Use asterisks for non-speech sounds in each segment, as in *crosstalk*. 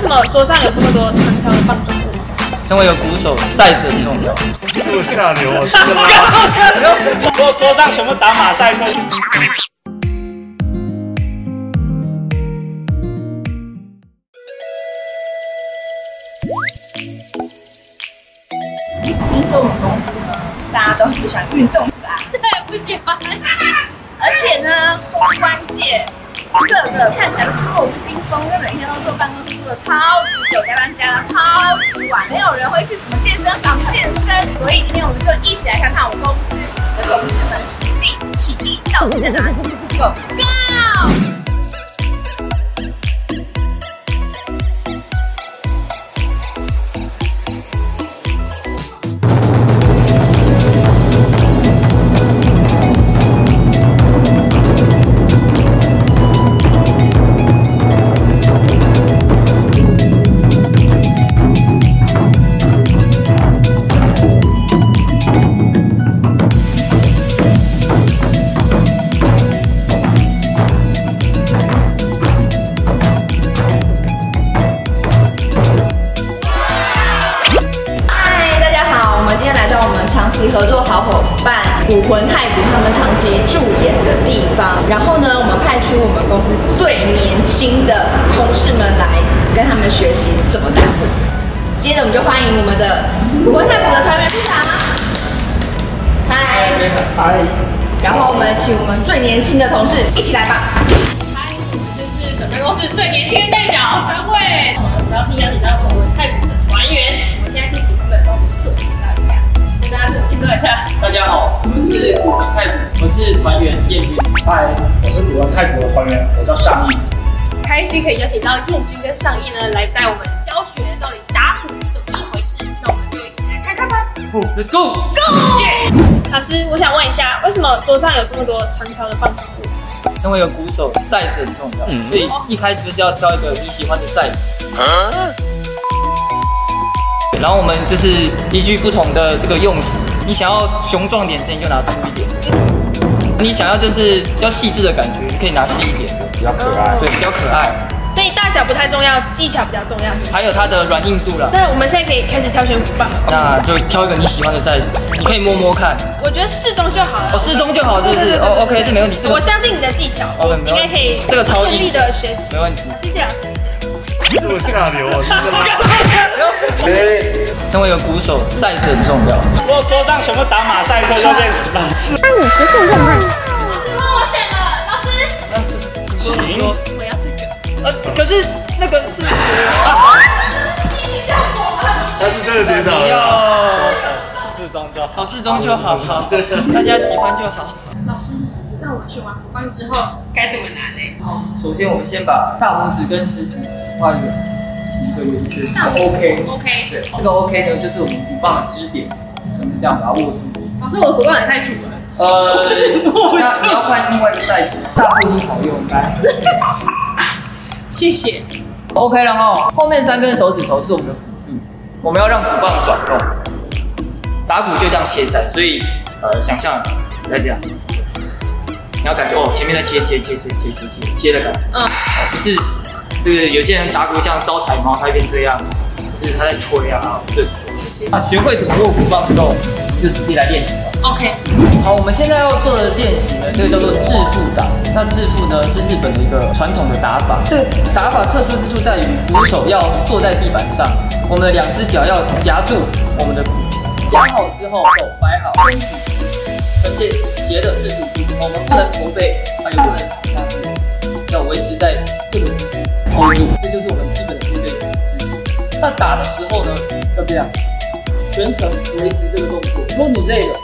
什么桌上有这么多长条的棒状物？身为一个鼓手，size 很重要。这么下流啊！这个拉，桌桌上全部打马赛克。听说我们公司呢，大家都很不喜欢运动，是吧？*laughs* 对，不喜欢。*laughs* 而且呢，公关界个个看起来都弱不禁风，因为每天都坐办公室坐的超级久，加班加的超级晚，没有人会去什么健身房健身。所以今天我们就一起来看看我们公司的同事们实力、体力到底在哪里？Go Go！他们学习怎么打鼓。接着我们就欢迎我们的武魂太古的团员出场。嗨，嗨，然后我们请我们最年轻的同事一起来吧。嗨，我们就是本办公司最年轻的代表三位。然后今天邀请到我们太古的团员，我们现在就请他们帮我们自我介绍一下，跟大家自我介绍一下。大家好，我们是古文太鼓，我是团员叶军。嗨，我是古玩泰国的团员，我叫尚义。开心可以邀请到燕君跟尚义呢来带我们教学，到底打鼓是怎么一回事？那我们就一起来看看吧。Let's go！Go！老师，我想问一下，为什么桌上有这么多长条的棒状物？身为一个鼓手，size 很重要，所以一开始就是要挑一个你喜欢的 size。然后我们就是依据不同的这个用途，你想要雄壮点声音就拿粗一点，你想要就是比较细致的感觉，你可以拿细一点的，比较可爱。对，比较可爱。所以大小不太重要，技巧比较重要。还有它的软硬度了，那我们现在可以开始挑选鼓棒，那就挑一个你喜欢的 size，你可以摸摸看，我觉得适中就好了。哦，适中就好，是不是？哦，OK，这没问题，我相信你的技巧应该可以这个超顺利的学习。没问题。谢谢老师，谢谢。这么下流啊！*laughs* 身为一个鼓手，size 很重要。如果桌上全部打马赛克，要练十八次。当你实现愿望。呃，可是那个是他是真的跌倒了。要适中就好。好适中就好，好，大家喜欢就好。老师，那我去完鼓棒之后该怎么拿嘞？好，首先我们先把大拇指跟食指画圆一个圆圈大拇指，OK。OK。对，这个 OK 呢，就是我们鼓棒的支点，我们这样把它握住。老师，我的鼓棒也太粗了。呃，*laughs* 那你要换另外一个 size，大部分好用，来 *laughs* 谢谢。，OK 了哈。后面三根手指头是我们的辅助，我们要让鼓棒转动。打鼓就这样切菜，所以呃，想象来这样，你要感觉哦，前面在切切切切切切切切的感觉。嗯，哦，不是这个有些人打鼓像招财猫，他会变这样，就是他在推啊，对。啊，学会怎么握鼓棒之后，我们就直接来练习吧。OK。好，我们现在要做的练习呢，这个叫做致富打。那致富呢是日本的一个传统的打法。这个打法特殊之处在于，鼓手要坐在地板上，我们的两只脚要夹住我们的鼓，夹好之后手摆好，身体而且斜的四十五度，我们不能驼背，啊也不能下去，要维持在这个 hold 住，这就是我们基本的军队姿势。那打的时候呢，要这样，全程维持这个动作。如果你累了，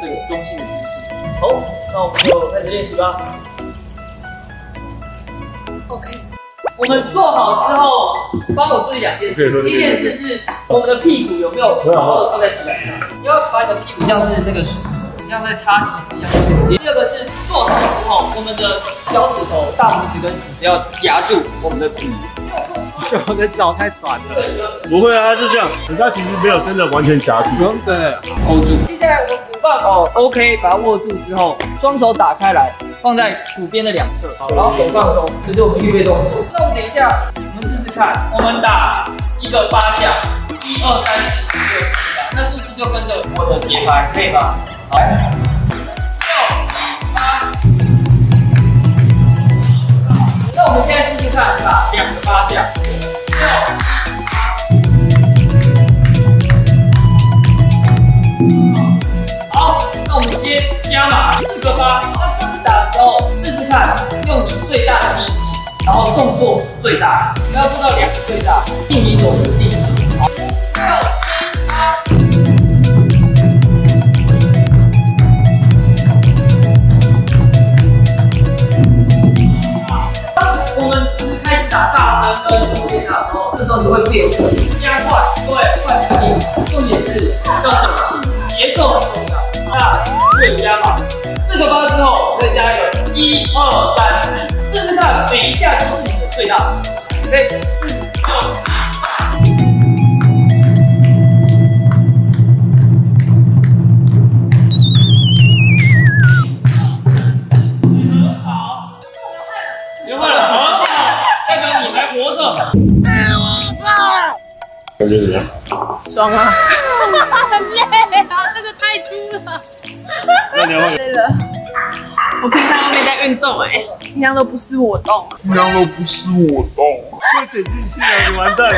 这个中性的姿势。好，那我们就开始练习吧。OK。我们做好之后，帮我注意两件事。第一件事是我们的屁股有没有好好的坐在地板上，你要把你的屁股像是那个像在擦旗子一样直接。第二个是做好之后，我们的脚趾头、大拇指跟食指要夹住我们的 *laughs* 鼓。我的脚太短了，不会啊，就这样。人家其实没有真的完全夹住。不用真的。hold 住。接下来我们鼓棒哦，OK，把它握住之后，双手打开来，放在鼓边的两侧，然后手放松，这是我们预备动作。那我们等一下，我们试试看，我们打一个八下，一二三四五六七八，那是不是就跟着我的节拍，可以吗？好，六七八。那我们现在看，打两个八下，六。好，那我们直接加码四个八。那这样子打的时候，试试看，用你最大的力气，然后动作最大，不要做到两个最大，定你手就是定。好，六八。始打大声跟变大的时候，这时候你会变加快，对，快反应。重点是要整齐，节奏很重要。那对加嘛，四个八之后再加一个一二三四，试试看每一下都是你的最大的。对，四六感觉怎么样？爽啊！很累啊，这个太粗了。那你要累了，我平常都没在运动哎，平常都不是我动。平常都不是我动，会剪进去啊，你完蛋了。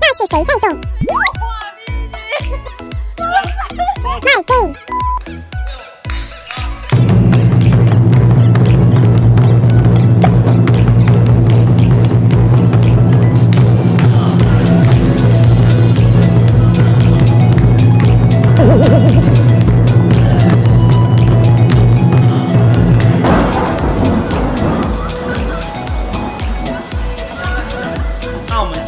那是谁在动？麦对。*laughs* 那我们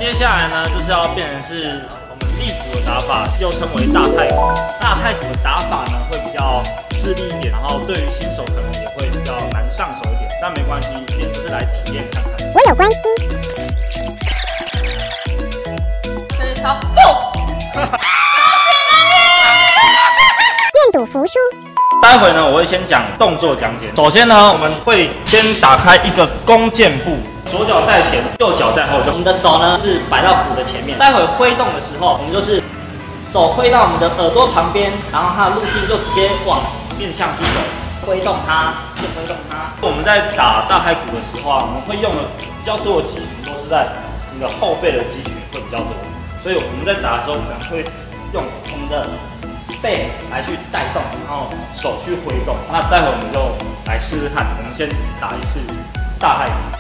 接下来呢，就是要变成是我们立足的打法，又称为大太鼓。大太鼓的打法呢，会比较吃力一点，然后对于新手可能也会比较难上手一点，但没关系，今天就是来体验看看。我有关系。真是超愿赌服输。待会呢，我会先讲动作讲解。首先呢，我们会先打开一个弓箭步，左脚在前，右脚在后。我们的手呢是摆到鼓的前面。待会挥动的时候，我们就是手挥到我们的耳朵旁边，然后它的路径就直接往面向去走，挥动它，就挥动它。我们在打大太鼓的时候啊，我们会用的比较多的肌群都是在你的后背的肌群会比较多，所以我们在打的时候可能会用我们的背来去带动，然后手去挥动。那待会我们就来试试看，我们先打一次大太鼓。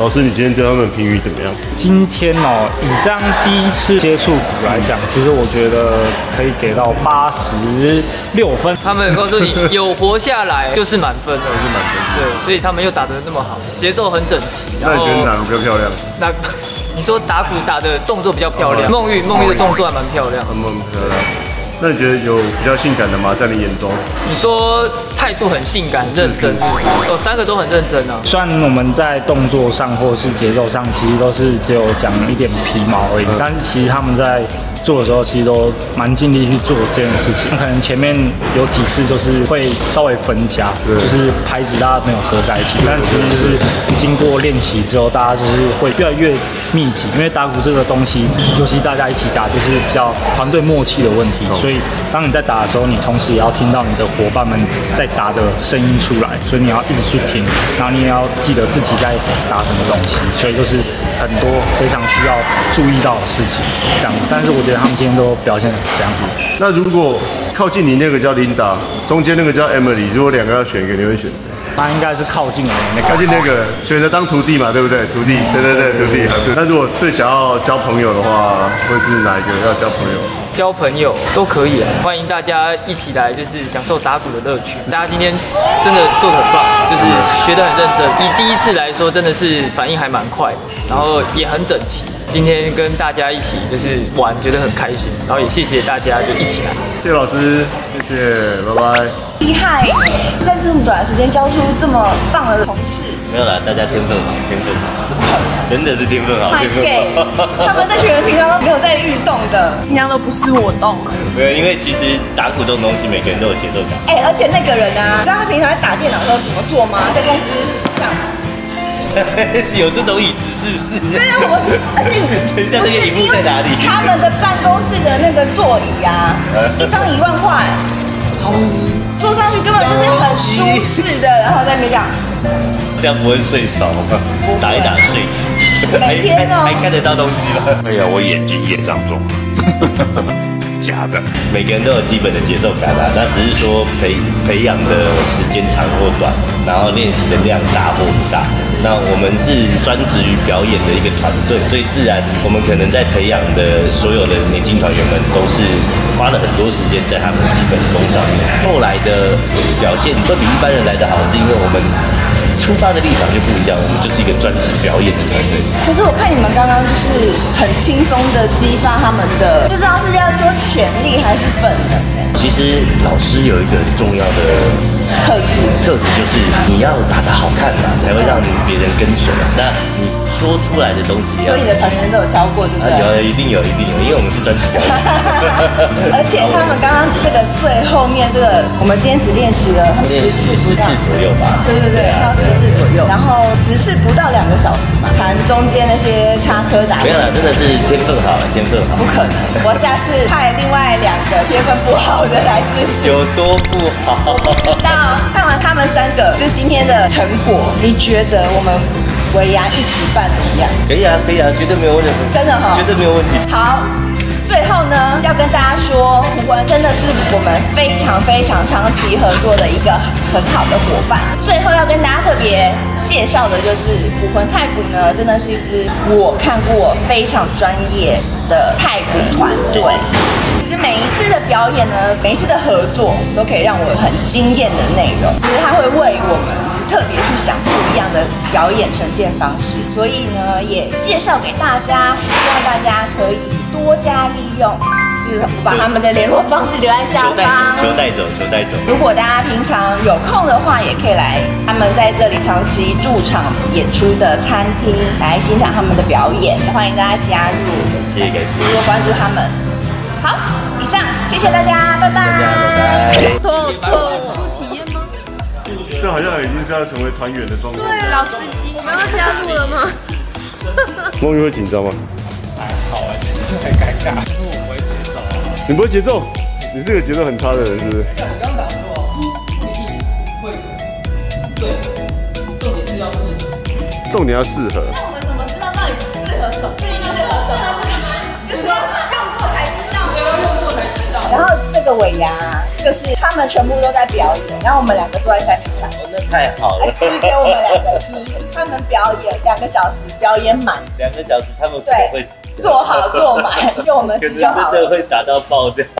老师，你今天对他们评语怎么样？今天哦，以这样第一次接触鼓来讲，其实我觉得可以给到八十六分。他们告诉你有活下来就是满分，就是满分。*laughs* 对，所以他们又打得那么好，节奏很整齐。那你觉得哪个比较漂亮？那 *laughs* 你说打鼓打的动作比较漂亮，梦玉梦玉的动作还蛮漂亮。很蛮漂亮。那你觉得有比较性感的吗？在你眼中？你说态度很性感、认真，有三个都很认真啊。虽然我们在动作上或是节奏上，其实都是只有讲一点皮毛而已，但是其实他们在。做的时候其实都蛮尽力去做这件事情，可能前面有几次就是会稍微分家，就是拍子大家没有合在一起，但其实就是经过练习之后，大家就是会越来越密集，因为打鼓这个东西，尤其大家一起打，就是比较团队默契的问题，所以当你在打的时候，你同时也要听到你的伙伴们在打的声音出来，所以你要一直去听，然后你也要记得自己在打什么东西，所以就是很多非常需要注意到的事情，这样，但是我觉得。他们今天都表现得非常好。那如果靠近你那个叫 Linda，，中间那个叫 Emily，如果两个要选一个，你会选谁？他应该是靠近我那个，靠近那个，选择当徒弟嘛，对不对？徒弟，对对对，徒弟。那如果最想要交朋友的话，会是哪一个要交朋友？交朋友都可以啊，欢迎大家一起来，就是享受打鼓的乐趣。大家今天真的做的很棒，就是学得很认真。以第一次来说，真的是反应还蛮快，然后也很整齐。今天跟大家一起就是玩，觉得很开心，然后也谢谢大家就一起来。谢谢老师，谢谢，拜拜。厉害，在这么短时间教出这么棒的同事。没有啦，大家天分好，天分好，真的是天分好，天分好。*laughs* 他们这群人平常都没有在运动的，平常都不是我动。没有，因为其实打鼓这种东西，每个人都有节奏感。哎，而且那个人啊，你知道他平常在打电脑的时候怎么做吗？在公司这样。*laughs* 有这种椅子是不是？对啊，我而且 *laughs* 等一下那个荧幕在哪里？他们的办公室的那个座椅啊，*laughs* 一张一万块，坐上去根本就是很舒适的，然后在那边讲，这样不会睡着吗？打一打睡，*laughs* 每天哦，还看得到东西吗？*laughs* 哎呀，我眼睛业障重。*laughs* 假的，每个人都有基本的节奏感啊，那只是说培培养的时间长或短，然后练习的量大或不大。那我们是专职于表演的一个团队，所以自然我们可能在培养的所有的年轻团员们，都是花了很多时间在他们基本功上面。后来的表现会比一般人来得好，是因为我们。出发的立场就不一样，我们就是一个专职表演的团队。可是我看你们刚刚就是很轻松的激发他们的，不知道是要说潜力还是本能其实老师有一个很重要的特质，特质就是你要打得好看嘛，才会让别人跟随。那你说出来的东西，所以你的团员都有挑过，对不对？有，一定有，一定有，因为我们是专辑表演。*laughs* 而且他们刚刚这个最后面这个，我们今天只练习了十次十次左右吧？对对对，要十次左右。然后十次不到两个小时嘛，弹中间那些插科打。没有了，真的是天分好，天分好。不可能，我下次派另外两个天分不好的来试试。有多不好？知道。看完他们三个，就是今天的成果，你觉得我们？维牙一起办怎么样？可以啊，可以啊，绝对没有问题。真的哈，绝对没有问题。好，最后呢，要跟大家说，古文真的是我们非常非常长期合作的一个很好的伙伴。最后要跟大家特别介绍的就是古魂太鼓呢，真的是一支我看过非常专业的太鼓团队。其实每一次的表演呢，每一次的合作都可以让我很惊艳的内容，就是他会为我们。特别去想不一样的表演呈现方式，所以呢，也介绍给大家，希望大家可以多加利用。就是把他们的联络方式留在下方，求带走，求带走。如果大家平常有空的话，也可以来他们在这里长期驻场演出的餐厅来欣赏他们的表演，欢迎大家加入，谢谢，多多关注他们。好，以上，谢谢大家，拜拜。托托出体验吗？这好像已经是要成为团员的状态。对，老司机，我们要加入了吗？梦雨会紧张吗？还好哎，很尴尬。我不会节奏。你不会节奏？你是个节奏很差的人，是不是？我刚打说，不一定会。对，重点是要适合。重点要适合。那我们怎么？知道到底适合什么？适合什么？就是用过才知道。对，要用过才知道。然后这个尾牙。就是他们全部都在表演，然后我们两个坐在下面看。哦，那太好了，还吃给我们两个吃，他们表演两个小时，表演满，两个小时他们对会做好做满，*laughs* 就我们可吃就好了。能真的会打到爆掉。